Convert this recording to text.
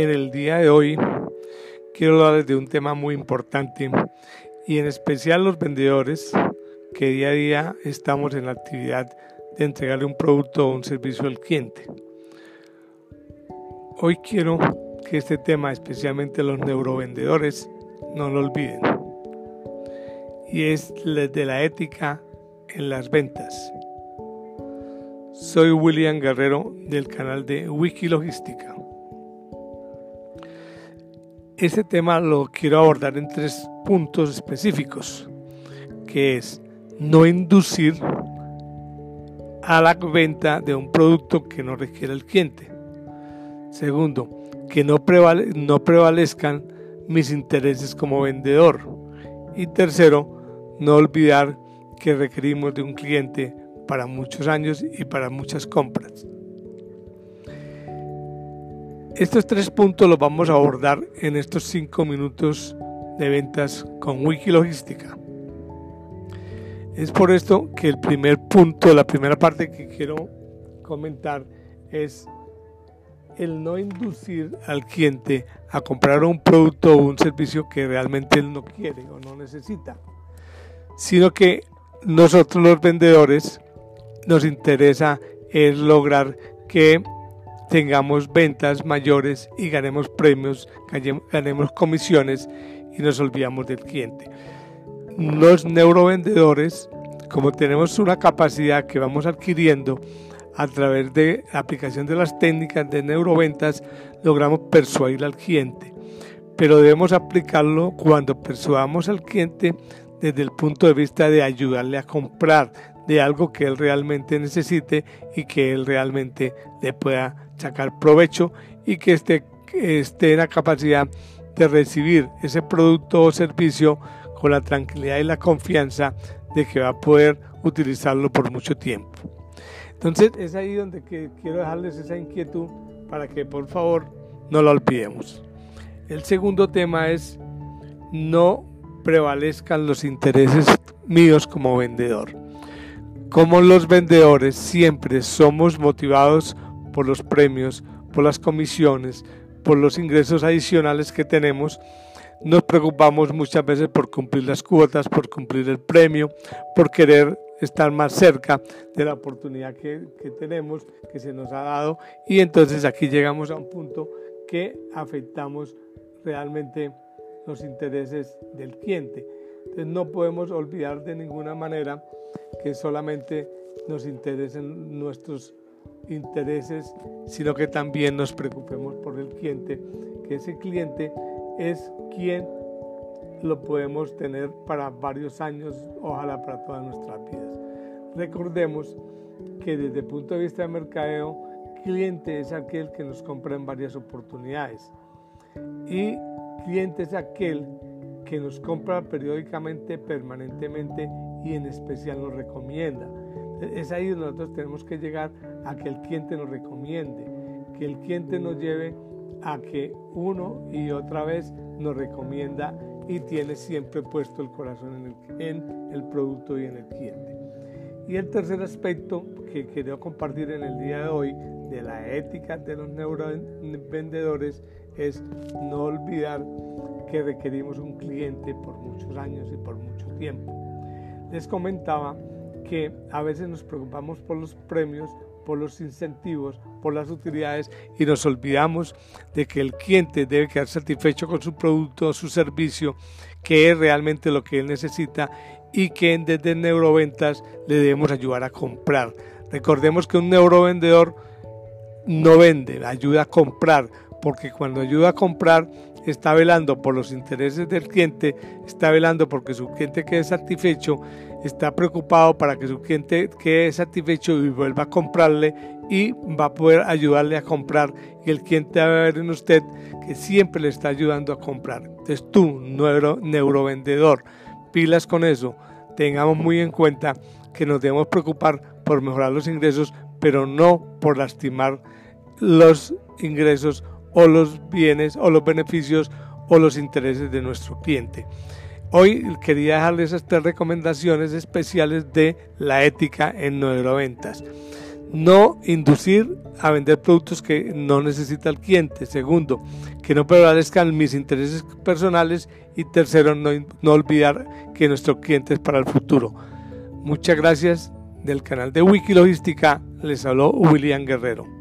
En el día de hoy quiero hablarles de un tema muy importante y en especial los vendedores que día a día estamos en la actividad de entregarle un producto o un servicio al cliente. Hoy quiero que este tema, especialmente los neurovendedores, no lo olviden. Y es de la ética en las ventas. Soy William Guerrero del canal de Wikilogística. Este tema lo quiero abordar en tres puntos específicos, que es no inducir a la venta de un producto que no requiere el cliente. Segundo, que no, no prevalezcan mis intereses como vendedor. Y tercero, no olvidar que requerimos de un cliente para muchos años y para muchas compras. Estos tres puntos los vamos a abordar en estos cinco minutos de ventas con Wikilogística. Es por esto que el primer punto, la primera parte que quiero comentar es el no inducir al cliente a comprar un producto o un servicio que realmente él no quiere o no necesita, sino que nosotros los vendedores nos interesa es lograr que tengamos ventas mayores y ganemos premios, ganemos comisiones y nos olvidamos del cliente. Los neurovendedores, como tenemos una capacidad que vamos adquiriendo a través de la aplicación de las técnicas de neuroventas, logramos persuadir al cliente. Pero debemos aplicarlo cuando persuadamos al cliente desde el punto de vista de ayudarle a comprar de algo que él realmente necesite y que él realmente le pueda sacar provecho y que esté, esté en la capacidad de recibir ese producto o servicio con la tranquilidad y la confianza de que va a poder utilizarlo por mucho tiempo. Entonces es ahí donde quiero dejarles esa inquietud para que por favor no la olvidemos. El segundo tema es no prevalezcan los intereses míos como vendedor. Como los vendedores siempre somos motivados por los premios, por las comisiones, por los ingresos adicionales que tenemos, nos preocupamos muchas veces por cumplir las cuotas, por cumplir el premio, por querer estar más cerca de la oportunidad que, que, tenemos, que se nos ha dado. Y entonces aquí llegamos a un punto que afectamos realmente los intereses del cliente. Entonces no podemos olvidar de ninguna manera que solamente nos interesen nuestros intereses, sino que también nos preocupemos por el cliente, que ese cliente es quien lo podemos tener para varios años, ojalá para todas nuestras vidas. Recordemos que desde el punto de vista de mercadeo, cliente es aquel que nos compra en varias oportunidades y cliente es aquel que nos compra periódicamente, permanentemente y en especial nos recomienda. Es ahí donde nosotros tenemos que llegar a que el cliente nos recomiende, que el cliente nos lleve a que uno y otra vez nos recomienda y tiene siempre puesto el corazón en el, producto y en el cliente. Y el tercer aspecto que quería compartir en el día de hoy de la ética de los neurovendedores es no olvidar que requerimos un cliente por muchos años y por mucho tiempo. Les comentaba que a veces nos preocupamos por los premios, por los incentivos, por las utilidades y nos olvidamos de que el cliente debe quedar satisfecho con su producto su servicio, que es realmente lo que él necesita y que desde neuroventas le debemos ayudar a comprar. Recordemos que un neurovendedor no vende, ayuda a comprar, porque cuando ayuda a comprar está velando por los intereses del cliente, está velando porque su cliente quede satisfecho, está preocupado para que su cliente quede satisfecho y vuelva a comprarle y va a poder ayudarle a comprar y el cliente va a ver en usted que siempre le está ayudando a comprar. Entonces tú, neuro, neurovendedor, pilas con eso, tengamos muy en cuenta que nos debemos preocupar por mejorar los ingresos, pero no por lastimar los ingresos o los bienes o los beneficios o los intereses de nuestro cliente. Hoy quería dejarles estas recomendaciones especiales de la ética en neuroventas. no inducir a vender productos que no necesita el cliente. Segundo, que no prevalezcan mis intereses personales. Y tercero, no, no olvidar que nuestro cliente es para el futuro. Muchas gracias del canal de Wikilogística. Les habló William Guerrero.